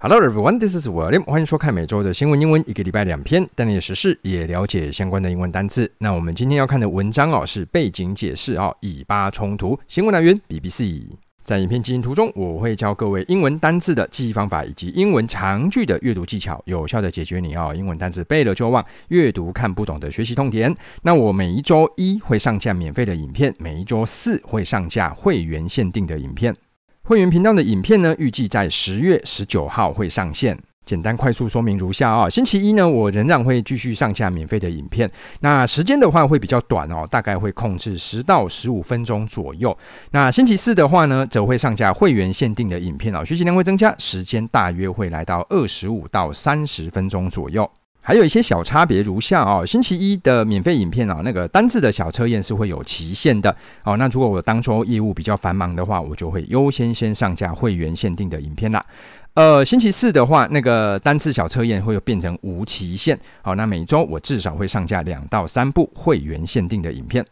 Hello everyone, this is William。欢迎收看每周的新闻英文，一个礼拜两篇，带你时事也了解相关的英文单词。那我们今天要看的文章哦，是背景解释哦，以巴冲突。新闻来源 BBC。在影片进行途中，我会教各位英文单字的记忆方法，以及英文长句的阅读技巧，有效的解决你哦英文单词背了就忘、阅读看不懂的学习痛点。那我每一周一会上架免费的影片，每一周四会上架会员限定的影片。会员频道的影片呢，预计在十月十九号会上线。简单快速说明如下啊，星期一呢，我仍然会继续上架免费的影片，那时间的话会比较短哦，大概会控制十到十五分钟左右。那星期四的话呢，则会上架会员限定的影片哦，学习量会增加，时间大约会来到二十五到三十分钟左右。还有一些小差别如下哦，星期一的免费影片啊，那个单次的小测验是会有期限的哦。那如果我当周业务比较繁忙的话，我就会优先先上架会员限定的影片啦。呃，星期四的话，那个单次小测验会变成无期限。好，那每周我至少会上架两到三部会员限定的影片。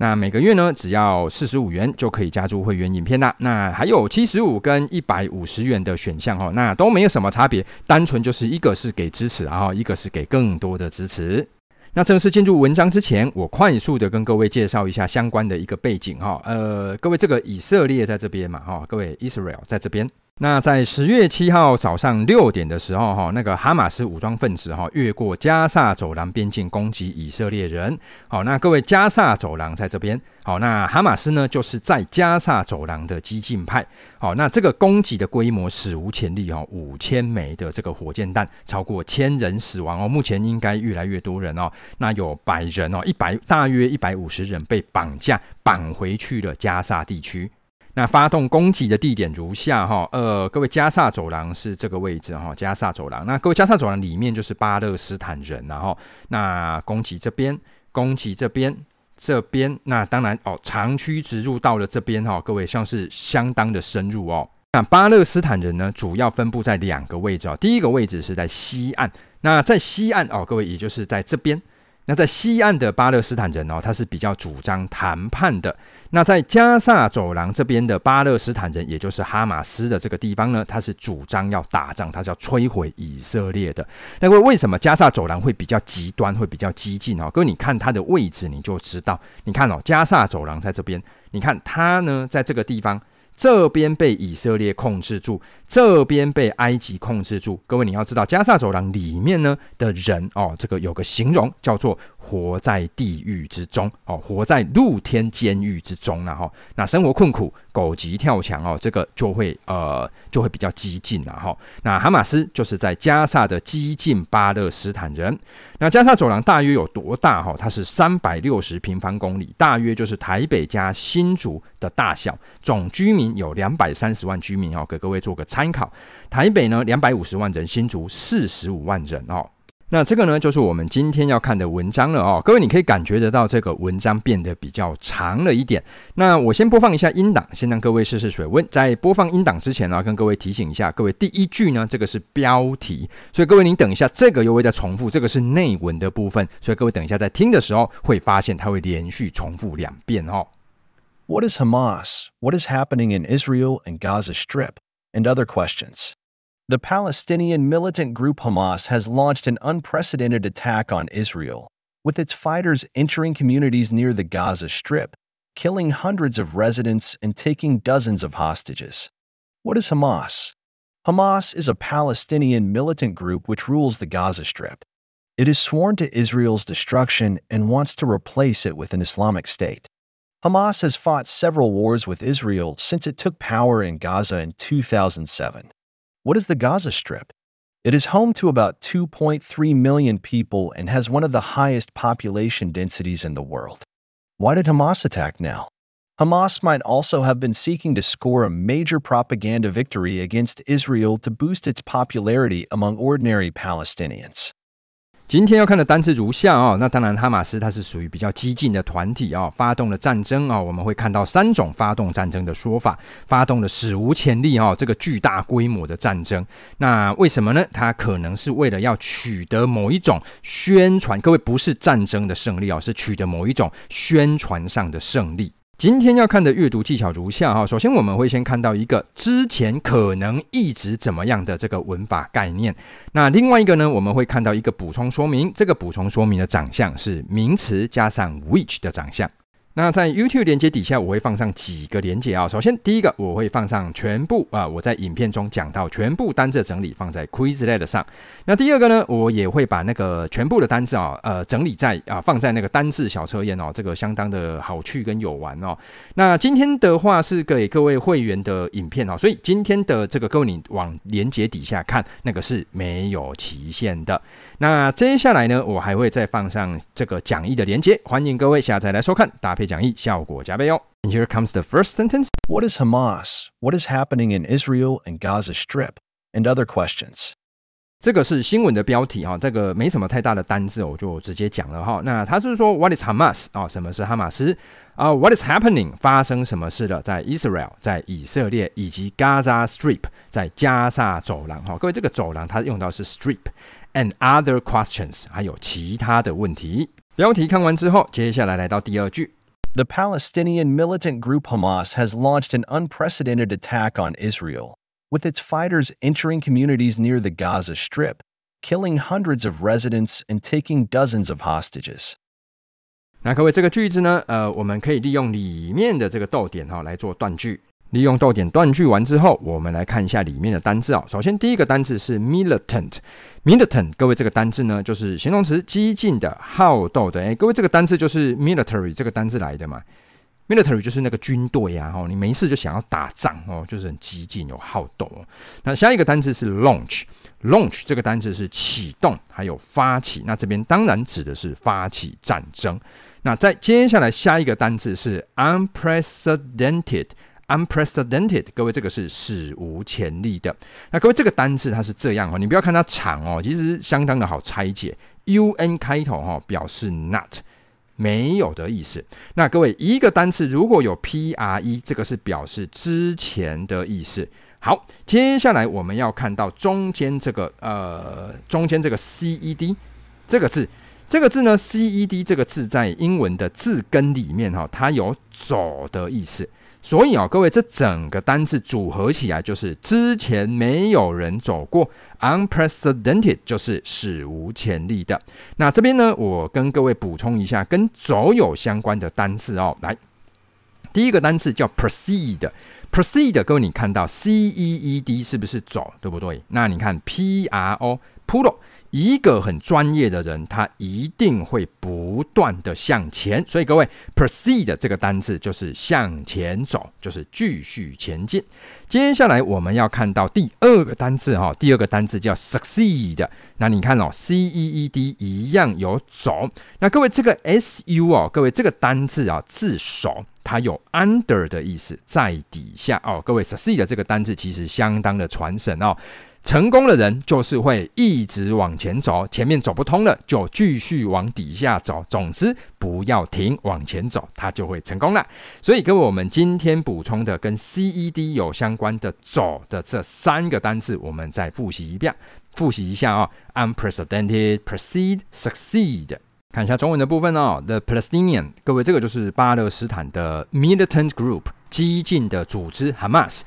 那每个月呢，只要四十五元就可以加入会员影片啦。那还有七十五跟一百五十元的选项哦，那都没有什么差别，单纯就是一个是给支持，然后一个是给更多的支持。那正式进入文章之前，我快速的跟各位介绍一下相关的一个背景哈。呃，各位这个以色列在这边嘛哈，各位 Israel 在这边。那在十月七号早上六点的时候，哈，那个哈马斯武装分子哈越过加萨走廊边境攻击以色列人。好，那各位加萨走廊在这边。好，那哈马斯呢就是在加萨走廊的激进派。好，那这个攻击的规模史无前例哈，五千枚的这个火箭弹，超过千人死亡哦。目前应该越来越多人哦。那有百人哦，一百大约一百五十人被绑架绑回去了加萨地区。那发动攻击的地点如下哈，呃，各位加萨走廊是这个位置哈，加萨走廊。那各位加萨走廊里面就是巴勒斯坦人，然后那攻击这边，攻击这边，这边，那当然哦，长驱直入到了这边哈，各位像是相当的深入哦。那巴勒斯坦人呢，主要分布在两个位置哦，第一个位置是在西岸，那在西岸哦，各位也就是在这边。那在西岸的巴勒斯坦人哦，他是比较主张谈判的。那在加萨走廊这边的巴勒斯坦人，也就是哈马斯的这个地方呢，他是主张要打仗，他是要摧毁以色列的。那为为什么加萨走廊会比较极端，会比较激进哦？各位你看它的位置，你就知道。你看哦，加萨走廊在这边，你看它呢，在这个地方。这边被以色列控制住，这边被埃及控制住。各位，你要知道，加萨走廊里面呢的人哦，这个有个形容叫做“活在地狱之中”哦，活在露天监狱之中了哈。那生活困苦。狗急跳墙哦，这个就会呃就会比较激进了哈。那哈马斯就是在加萨的激进巴勒斯坦人。那加萨走廊大约有多大哈？它是三百六十平方公里，大约就是台北加新竹的大小。总居民有两百三十万居民哦，给各位做个参考。台北呢两百五十万人，新竹四十五万人哦。那这个呢，就是我们今天要看的文章了哦。各位，你可以感觉得到这个文章变得比较长了一点。那我先播放一下音档，先让各位试试水温。在播放音档之前呢，跟各位提醒一下，各位第一句呢，这个是标题，所以各位您等一下，这个又会再重复，这个是内文的部分，所以各位等一下在听的时候会发现它会连续重复两遍哦。What is Hamas? What is happening in Israel and Gaza Strip? And other questions. The Palestinian militant group Hamas has launched an unprecedented attack on Israel, with its fighters entering communities near the Gaza Strip, killing hundreds of residents and taking dozens of hostages. What is Hamas? Hamas is a Palestinian militant group which rules the Gaza Strip. It is sworn to Israel's destruction and wants to replace it with an Islamic state. Hamas has fought several wars with Israel since it took power in Gaza in 2007. What is the Gaza Strip? It is home to about 2.3 million people and has one of the highest population densities in the world. Why did Hamas attack now? Hamas might also have been seeking to score a major propaganda victory against Israel to boost its popularity among ordinary Palestinians. 今天要看的单词如下哦，那当然哈马斯它是属于比较激进的团体哦，发动了战争哦，我们会看到三种发动战争的说法，发动了史无前例哦，这个巨大规模的战争，那为什么呢？它可能是为了要取得某一种宣传，各位不是战争的胜利哦，是取得某一种宣传上的胜利。今天要看的阅读技巧如下哈，首先我们会先看到一个之前可能一直怎么样的这个文法概念，那另外一个呢，我们会看到一个补充说明，这个补充说明的长相是名词加上 which 的长相。那在 YouTube 连接底下，我会放上几个连接啊。首先，第一个我会放上全部啊，我在影片中讲到全部单字整理放在 Quizlet 上。那第二个呢，我也会把那个全部的单字啊，呃，整理在啊，放在那个单字小测验哦，这个相当的好趣跟有玩哦。那今天的话是给各位会员的影片哦，所以今天的这个各位你往连接底下看，那个是没有期限的。那接下来呢，我还会再放上这个讲义的连接，欢迎各位下载来收看，打配讲义，效果加倍哦。And here comes the first sentence. What is Hamas? What is happening in Israel and Gaza Strip? And other questions. 这个是新闻的标题哈，这个没什么太大的单字，我就直接讲了哈。那他是说 What is Hamas 啊？什么是哈马斯啊？What is happening？发生什么事了？在 Israel，在以色列，以及 Gaza Strip，在加萨走廊哈。各位，这个走廊它用到是 Strip。And other questions，还有其他的问题。标题看完之后，接下来来到第二句。The Palestinian militant group Hamas has launched an unprecedented attack on Israel, with its fighters entering communities near the Gaza Strip, killing hundreds of residents and taking dozens of hostages. 那各位，这个句子呢，呃，我们可以利用里面的这个逗点哈、哦、来做断句。 利用逗点断句完之后，我们来看一下里面的单字啊。首先，第一个单字是 militant，militant，各位这个单字呢，就是形容词，激进的、好斗的。哎，各位这个单字就是 military 这个单字来的嘛？military 就是那个军队呀，哦，你没事就想要打仗哦，就是很激进有好斗。那下一个单字是 launch，launch 这个单字是启动还有发起，那这边当然指的是发起战争。那再接下来下一个单字是 unprecedented。Unprecedented，各位这个是史无前例的。那各位这个单字它是这样哦，你不要看它长哦，其实相当的好拆解。un 开头哈，表示 not 没有的意思。那各位一个单词如果有 pre，这个是表示之前的意思。好，接下来我们要看到中间这个呃，中间这个 ced 这个字，这个字呢 ced 这个字在英文的字根里面哈，它有走的意思。所以啊，各位，这整个单字组合起来就是之前没有人走过，unprecedented 就是史无前例的。那这边呢，我跟各位补充一下跟走有相关的单字哦。来，第一个单字叫 proceed，proceed，各位你看到 c e e d 是不是走，对不对？那你看 p r o，pro。一个很专业的人，他一定会不断的向前。所以各位，proceed 这个单字就是向前走，就是继续前进。接下来我们要看到第二个单字哈，第二个单字叫 succeed。那你看哦，c e e d 一样有走。那各位这个 s u 哦，各位这个单字啊，字首它有 under 的意思，在底下哦。各位 succeed 这个单字其实相当的传神哦。成功的人就是会一直往前走，前面走不通了就继续往底下走。总之不要停，往前走，他就会成功了。所以各位，我们今天补充的跟 CED 有相关的“走”的这三个单字，我们再复习一遍，复习一下啊、：unprecedented、proceed、succeed。看一下中文的部分哦，the Palestinian，各位这个就是巴勒斯坦的 militant group，激进的组织 Hamas。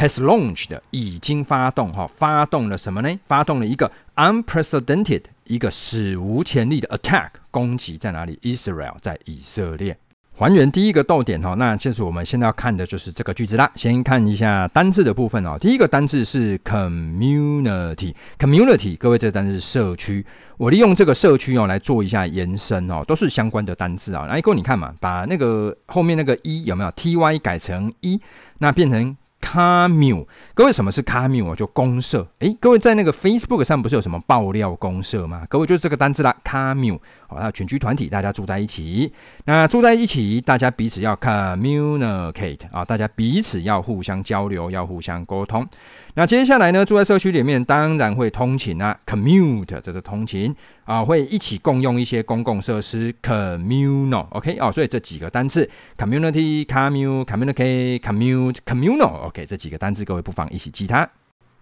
Has launched 已经发动哈，发动了什么呢？发动了一个 unprecedented 一个史无前例的 attack 攻击在哪里？Israel 在以色列。还原第一个逗点哈，那就是我们现在要看的就是这个句子啦。先看一下单字的部分哦。第一个单字是 community，community，各位这个单字是社区。我利用这个社区哦来做一下延伸哦，都是相关的单字啊。来，各位你看嘛，把那个后面那个 e 有没有 ty 改成 e，那变成。Commune，各位什么是 Commune？就公社。诶，各位在那个 Facebook 上不是有什么爆料公社吗？各位就是这个单字啦，Commune。好，那群居团体，大家住在一起。那住在一起，大家彼此要 communicate 啊，大家彼此要互相交流，要互相沟通。那接下来呢，住在社区里面，当然会通勤啊，commute 这个通勤啊，会一起共用一些公共设施，communal，OK 哦，所以这几个单字，community、commute、communicate、commute、communal，OK，这几个单字，各位不妨一起记它。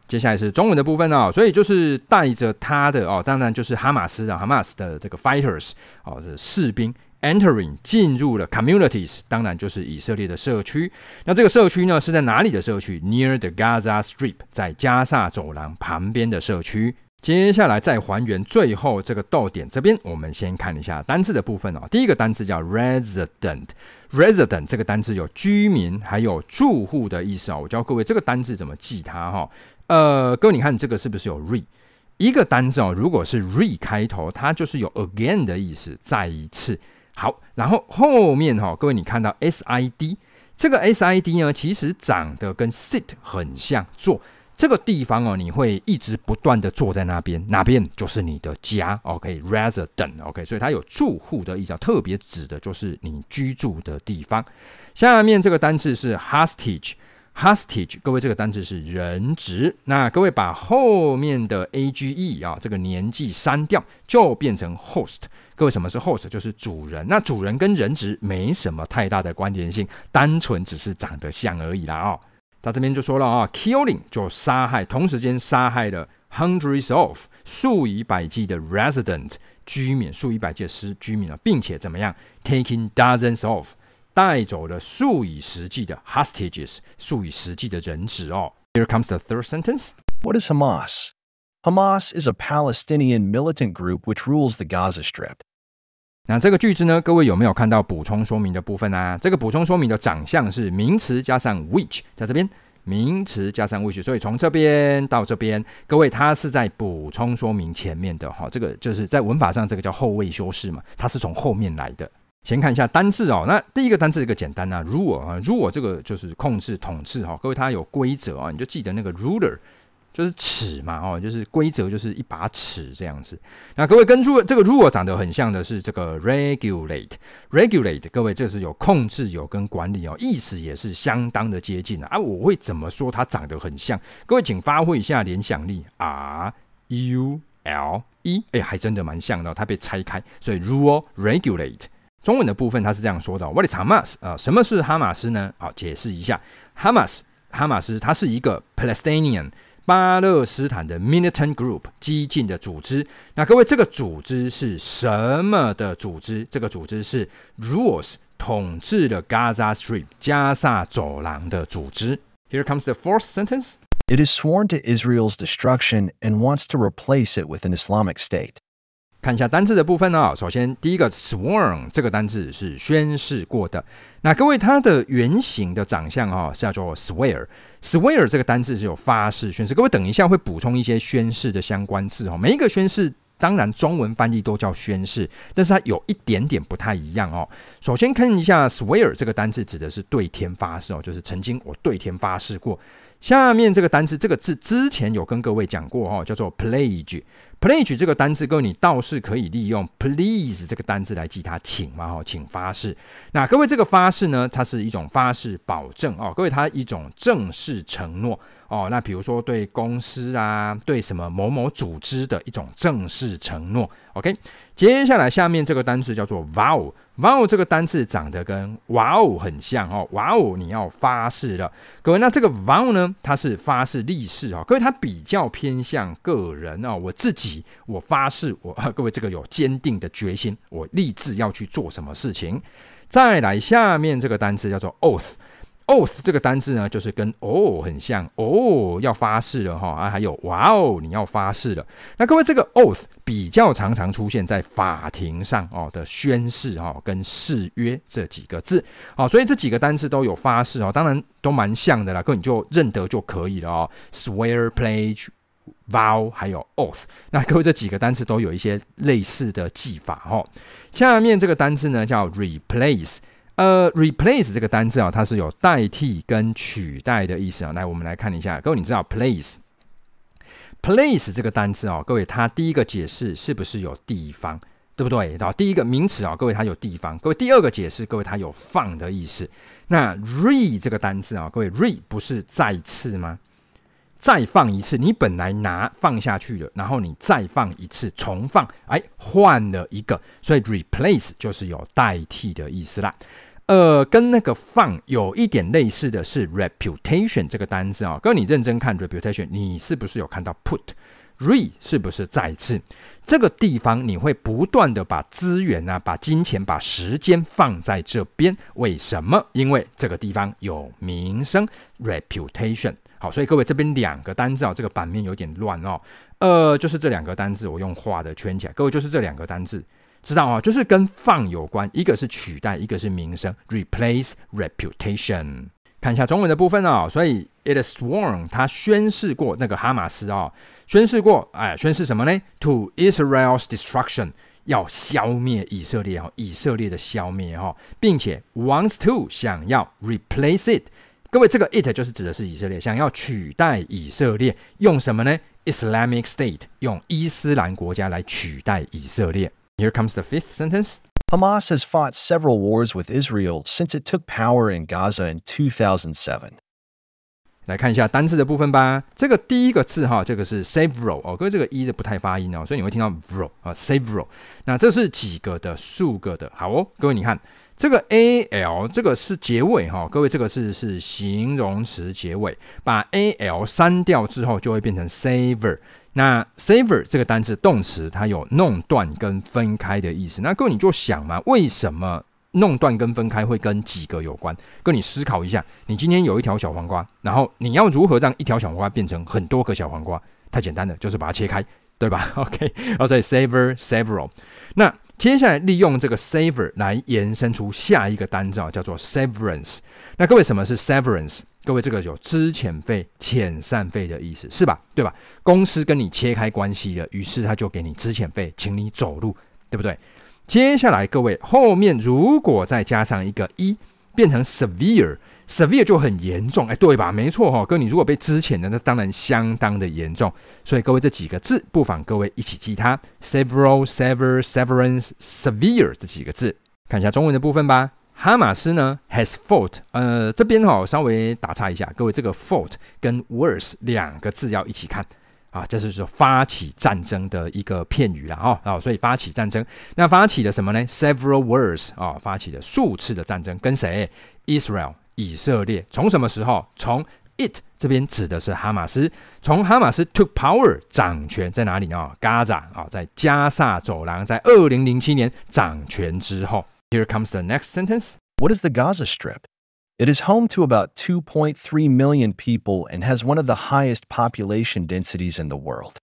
接下来是中文的部分哦，所以就是带着他的哦，当然就是哈马斯啊，哈马斯的这个 fighters 哦，这士兵 entering 进入了 communities，当然就是以色列的社区。那这个社区呢，是在哪里的社区？Near the Gaza Strip，在加沙走廊旁边的社区。接下来再还原最后这个逗点这边，我们先看一下单字的部分哦。第一个单字叫 resident，resident 这个单字有居民还有住户的意思哦。我教各位这个单字怎么记它哈。呃，各位你看这个是不是有 re？一个单字哦，如果是 re 开头，它就是有 again 的意思，再一次。好，然后后面哈，各位你看到 sid 这个 sid 呢，其实长得跟 sit 很像，坐这个地方哦，你会一直不断的坐在那边，哪边就是你的家，OK，resident，OK，所以它有住户的意思，特别指的就是你居住的地方。下面这个单字是 hostage。Hostage，各位，这个单字是人质。那各位把后面的 age 啊，这个年纪删掉，就变成 host。各位，什么是 host？就是主人。那主人跟人质没什么太大的关联性，单纯只是长得像而已啦。哦，他这边就说了啊，killing 就杀害，同时间杀害了 hundreds of 数以百计的 resident 居民，数以百计的失居民啊，并且怎么样，taking dozens of。带走了数以十计的 hostages，数以十计的人质哦。Here comes the third sentence. What is Hamas? Hamas is a Palestinian militant group which rules the Gaza Strip. 那这个句子呢，各位有没有看到补充说明的部分啊？这个补充说明的长相是名词加上 which，在这边名词加上 which，所以从这边到这边，各位它是在补充说明前面的哈。这个就是在文法上这个叫后位修饰嘛，它是从后面来的。先看一下单字哦，那第一个单字一个简单啊，rule 啊，rule 这个就是控制、统治哈。各位它有规则啊，你就记得那个 ruler 就是尺嘛哦，就是规则就是一把尺这样子。那各位跟住这个 rule 长得很像的是这个 regulate，regulate，各位这是有控制、有跟管理哦，意思也是相当的接近啊。我会怎么说它长得很像？各位请发挥一下联想力，r u l e，哎，还真的蛮像的，它被拆开，所以 rule regulate。中文的部分，它是这样说的：What is Hamas？啊，什么是哈马斯呢？好，解释一下，Hamas，哈马斯，它是一个 Palestinian 巴勒斯坦的 militant group 激进的组织。那各位，这个组织是什么的组织？这个组织是 rules 统治了 Gaza Strip 加萨走廊的组织。Here comes the fourth sentence. It is sworn to Israel's destruction and wants to replace it with an Islamic state. 看一下单字的部分呢、首先，第一个 sworn 这个单字是宣誓过的。那各位，它的原型的长相啊、哦，是叫做 swear。swear 这个单字是有发誓、宣誓。各位，等一下会补充一些宣誓的相关字哦。每一个宣誓，当然中文翻译都叫宣誓，但是它有一点点不太一样哦。首先看一下 swear 这个单字指的是对天发誓哦，就是曾经我对天发誓过。下面这个单字，这个字之前有跟各位讲过哦，叫做 pledge。Pledge 这个单字，各位你倒是可以利用 please 这个单字来记它，请嘛哈，请发誓。那各位这个发誓呢，它是一种发誓保证哦，各位它一种正式承诺哦。那比如说对公司啊，对什么某某组织的一种正式承诺。OK，接下来下面这个单词叫做 vow。vow 这个单词长得跟哇哦很像哦，哇哦你要发誓了，各位，那这个 vow 呢，它是发誓立誓哈，各位它比较偏向个人啊，我自己我发誓我 各位这个有坚定的决心，我立志要去做什么事情。再来下面这个单词叫做 oath。Oath 这个单字呢，就是跟哦很像哦，要发誓了哈啊，还有哇哦，你要发誓了。那各位，这个 oath 比较常常出现在法庭上哦的宣誓哈跟誓约这几个字哦，所以这几个单字都有发誓哦，当然都蛮像的啦，各位你就认得就可以了哦。Swear, pledge, vow，还有 oath，那各位这几个单字都有一些类似的记法哦。下面这个单字呢叫 replace。呃，replace 这个单字啊，它是有代替跟取代的意思啊。来，我们来看一下，各位你知道 place，place 这个单字啊，各位它第一个解释是不是有地方，对不对？好，第一个名词啊，各位它有地方。各位第二个解释，各位它有放的意思。那 re 这个单字啊，各位 re 不是再次吗？再放一次，你本来拿放下去了，然后你再放一次，重放，哎，换了一个，所以 replace 就是有代替的意思啦。呃，跟那个放有一点类似的是 reputation 这个单字啊，各位你认真看 reputation，你是不是有看到 put re 是不是再次？这个地方你会不断的把资源啊、把金钱、把时间放在这边，为什么？因为这个地方有名声 reputation。好，所以各位这边两个单字啊，这个版面有点乱哦。呃，就是这两个单字，我用画的圈起来。各位就是这两个单字，知道啊？就是跟放有关，一个是取代，一个是名声，replace reputation。看一下中文的部分哦，所以 it is sworn，他宣誓过那个哈马斯哦，宣誓过，哎，宣誓什么呢？To Israel's destruction，要消灭以色列哦，以色列的消灭哦，并且 wants to 想要 replace it。各位，这个 it 就是指的是以色列，想要取代以色列，用什么呢？Islamic State，用伊斯兰国家来取代以色列。Here comes the fifth sentence. Hamas has fought several wars with Israel since it took power in Gaza in 2007. 来看一下单字的部分吧。这个第一个字哈，这个是 several 哦，各位这个 e 的不太发音哦，所以你会听到 vro 啊 several。那这是几个的，数个的。好哦，各位你看。这个 a l 这个是结尾哈，各位这个是是形容词结尾，把 a l 删掉之后就会变成 sever。那 sever 这个单词动词，它有弄断跟分开的意思。那各位你就想嘛，为什么弄断跟分开会跟几个有关？跟你思考一下，你今天有一条小黄瓜，然后你要如何让一条小黄瓜变成很多个小黄瓜？太简单了，就是把它切开，对吧？OK，哦，所以 sever several。那接下来利用这个 sever 来延伸出下一个单字啊，叫做 severance。那各位什么是 severance？各位这个有资遣费、遣散费的意思，是吧？对吧？公司跟你切开关系了，于是他就给你资遣费，请你走路，对不对？接下来各位后面如果再加上一个一，变成 severe。severe 就很严重，哎，对吧？没错哈、哦，哥，你如果被资遣的，那当然相当的严重。所以各位这几个字，不妨各位一起记它：several、several、severance、severe 这几个字。看一下中文的部分吧。哈马斯呢，has fought，呃，这边哈、哦、稍微打岔一下，各位这个 fought 跟 wars 两个字要一起看啊，这是说发起战争的一个片语了啊啊，所以发起战争，那发起的什么呢？several wars 啊，发起了数次的战争，跟谁？Israel。以色列从什么时候？从 it 这边指的是哈马斯，从哈马斯 took power 掌权在哪里呢？Gaza 啊，在加萨走廊，在二零零七年掌权之后。Here comes the next sentence. What is the Gaza Strip? It is home to about 2.3 million people and has one of the highest population densities in the world.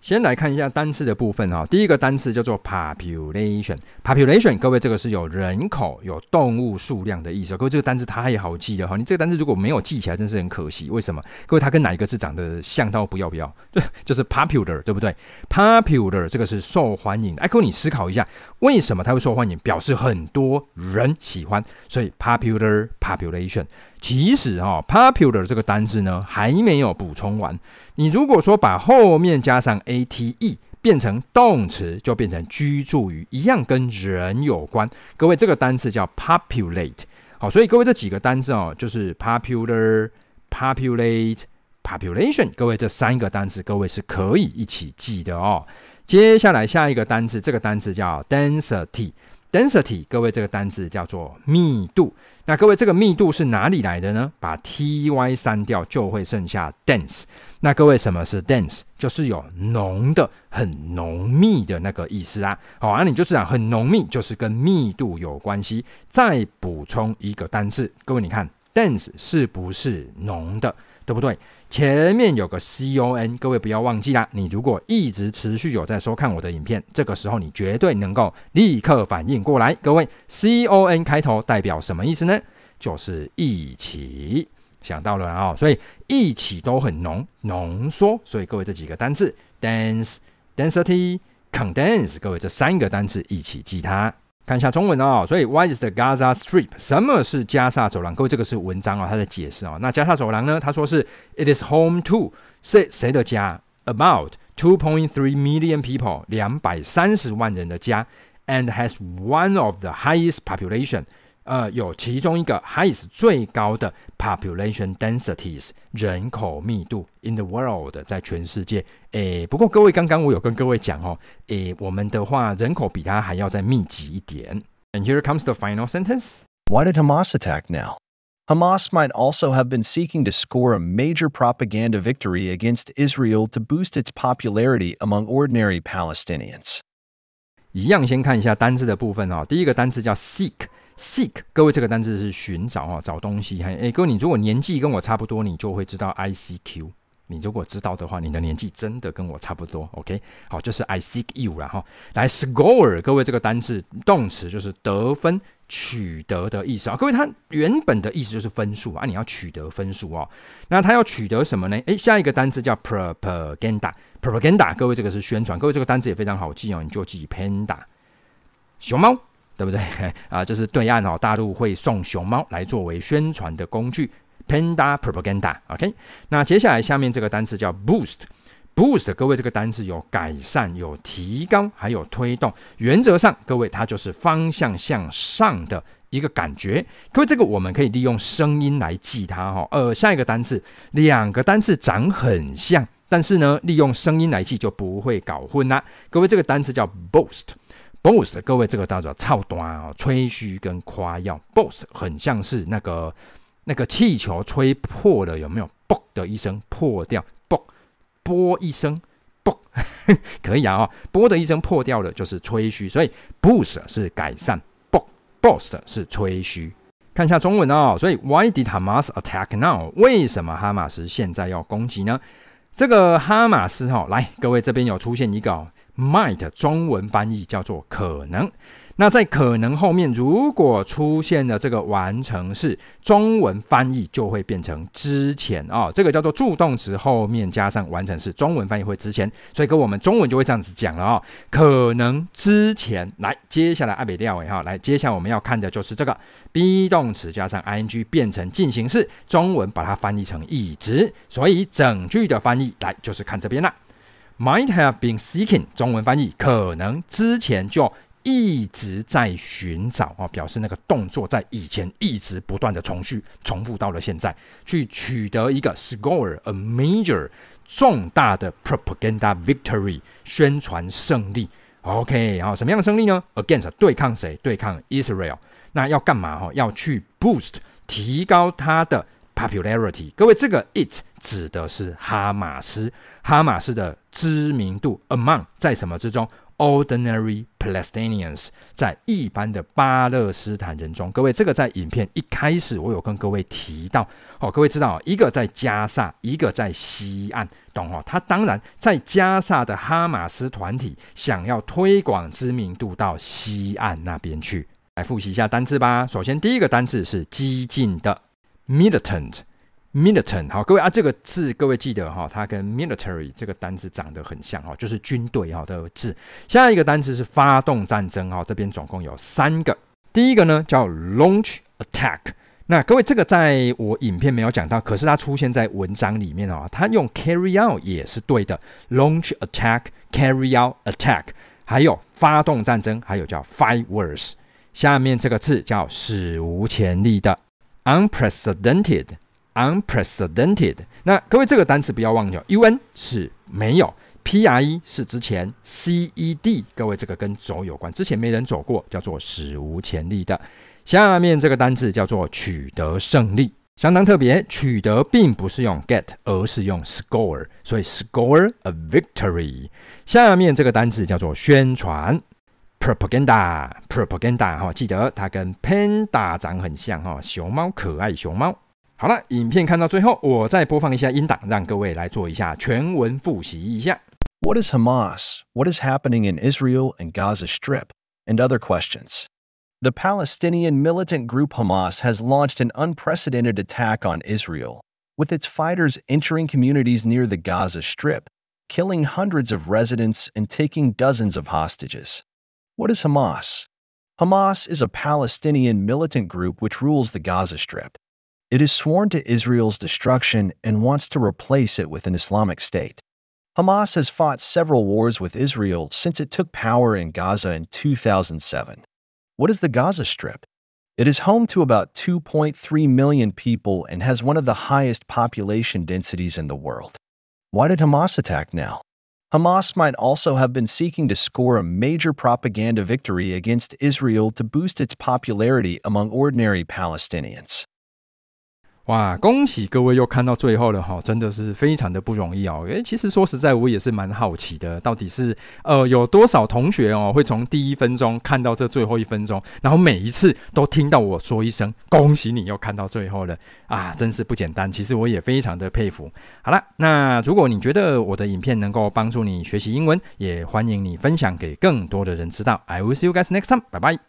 先来看一下单词的部分哈，第一个单词叫做 population。population，各位这个是有人口、有动物数量的意思。各位这个单词太好记了哈，你这个单词如果没有记起来，真是很可惜。为什么？各位它跟哪一个字长得像到不要不要？就 就是 popular，对不对？popular 这个是受欢迎。哎，各位你思考一下，为什么它会受欢迎？表示很多人喜欢，所以 popular population。其实哈，popular 这个单字呢还没有补充完。你如果说把后面加上 ate 变成动词，就变成居住于，一样跟人有关。各位，这个单字叫 populate。好，所以各位这几个单字哦，就是 popular、populate、population。各位这三个单字，各位是可以一起记的哦。接下来下一个单字，这个单字叫 density。density，各位这个单字叫做密度。那各位这个密度是哪里来的呢？把 ty 删掉，就会剩下 dense。那各位什么是 dense？就是有浓的、很浓密的那个意思啊。好，那你就是讲很浓密，就是跟密度有关系。再补充一个单字，各位你看 dense 是不是浓的？对不对？前面有个 con，各位不要忘记啦。你如果一直持续有在收看我的影片，这个时候你绝对能够立刻反应过来。各位，con 开头代表什么意思呢？就是一起。想到了啊、所以一起都很浓浓缩。所以各位这几个单字 dense、density、condense，各位这三个单字一起记它。看一下中文哦，所以 Why is the Gaza Strip？什么是加沙走廊？各位，这个是文章啊、哦，它的解释啊、那加沙走廊呢？他说是 It is home to 谁谁的家？About two point three million people，两百三十万人的家，and has one of the highest population。呃，有其中一个 highest 最高的 population densities 人口密度 in the world 在全世界。诶，不过各位刚刚我有跟各位讲哦，诶，我们的话人口比它还要再密集一点。And here comes the final sentence. Why did Hamas attack now? Hamas might also have been seeking to score a major propaganda victory against Israel to boost its popularity among ordinary Palestinians. 一样，先看一下单字的部分哦。第一个单字叫 Seek，各位这个单字是寻找哦，找东西。哎，各位你如果年纪跟我差不多，你就会知道 I C Q。你如果知道的话，你的年纪真的跟我差不多，OK？好，就是 I seek you 了哈。来，score，各位这个单字动词就是得分、取得的意思啊。各位，它原本的意思就是分数啊，你要取得分数哦。那它要取得什么呢？诶，下一个单字叫 propaganda，propaganda，各位这个是宣传。各位这个单字也非常好记哦，你就记 panda，熊猫，对不对？啊，就是对岸哦，大陆会送熊猫来作为宣传的工具。Panda propaganda，OK，那接下来下面这个单词叫 boost，boost，各位这个单词有改善、有提高，还有推动。原则上，各位它就是方向向上的一个感觉。各位这个我们可以利用声音来记它哈。呃，下一个单词，两个单词长很像，但是呢，利用声音来记就不会搞混啦。各位这个单词叫 boast Boost，各位这个叫做操短哦，吹嘘跟夸耀。boast 很像是那个。那个气球吹破了有没有？嘣的一声破掉，嘣，啵一声，嘣，可以啊、哦，啵的一声破掉了就是吹嘘，所以 boost 是改善，嘣，boast 是吹嘘。看一下中文哦，所以 Why did Hamas attack now？为什么哈马斯现在要攻击呢？这个哈马斯哈、哦，来，各位这边有出现一个、might，中文翻译叫做可能。那在可能后面，如果出现了这个完成式，中文翻译就会变成之前啊、哦，这个叫做助动词后面加上完成式，中文翻译会之前，所以跟我们中文就会这样子讲了啊、哦，可能之前来，接下来阿北调尾哈，来，接下来我们要看的就是这个 be 动词加上 ing 变成进行式，中文把它翻译成一直，所以整句的翻译来就是看这边了，might have been seeking，中文翻译可能之前就。一直在寻找啊，表示那个动作在以前一直不断的重续，重复到了现在，去取得一个 score a major 重大的 propaganda victory 宣传胜利。OK，然后什么样的胜利呢？Against 对抗谁？对抗 Israel。那要干嘛？哈，要去 boost 提高它的 popularity。各位，这个 it 指的是哈马斯，哈马斯的知名度 among 在什么之中？Ordinary Palestinians，在一般的巴勒斯坦人中，各位，这个在影片一开始我有跟各位提到哦，各位知道，一个在加萨，一个在西岸，懂哦？他当然在加萨的哈马斯团体想要推广知名度到西岸那边去，来复习一下单字吧。首先，第一个单字是激进的，militant。militant 好，各位啊，这个字各位记得哈，它跟 military 这个单词长得很像哈，就是军队哈的字。下一个单词是发动战争哈，这边总共有三个。第一个呢叫 launch attack，那各位这个在我影片没有讲到，可是它出现在文章里面哦，它用 carry out 也是对的，launch attack，carry out attack，还有发动战争，还有叫 fight wars。下面这个字叫史无前例的 unprecedented。Unprecedented，那各位这个单词不要忘掉，un 是没有，pre 是之前，ced 各位这个跟走有关，之前没人走过，叫做史无前例的。下面这个单词叫做取得胜利，相当特别，取得并不是用 get，而是用 score，所以 score a victory。下面这个单词叫做宣传 ，propaganda，propaganda 哈，记得它跟 panda 长很像哈，熊猫可爱熊猫。好了，影片看到最后，我再播放一下音档，让各位来做一下全文复习一下。What is Hamas? What is happening in Israel and Gaza Strip? And other questions. The Palestinian militant group Hamas has launched an unprecedented attack on Israel, with its fighters entering communities near the Gaza Strip, killing hundreds of residents and taking dozens of hostages. What is Hamas? Hamas is a Palestinian militant group which rules the Gaza Strip. It is sworn to Israel's destruction and wants to replace it with an Islamic state. Hamas has fought several wars with Israel since it took power in Gaza in 2007. What is the Gaza Strip? It is home to about 2.3 million people and has one of the highest population densities in the world. Why did Hamas attack now? Hamas might also have been seeking to score a major propaganda victory against Israel to boost its popularity among ordinary Palestinians. 哇，恭喜各位又看到最后了哈，真的是非常的不容易哦。诶，其实说实在，我也是蛮好奇的，到底是呃有多少同学哦会从第一分钟看到这最后一分钟，然后每一次都听到我说一声恭喜你又看到最后了啊，真是不简单。其实我也非常的佩服。好了，那如果你觉得我的影片能够帮助你学习英文，也欢迎你分享给更多的人知道。I will see you guys next time，拜拜。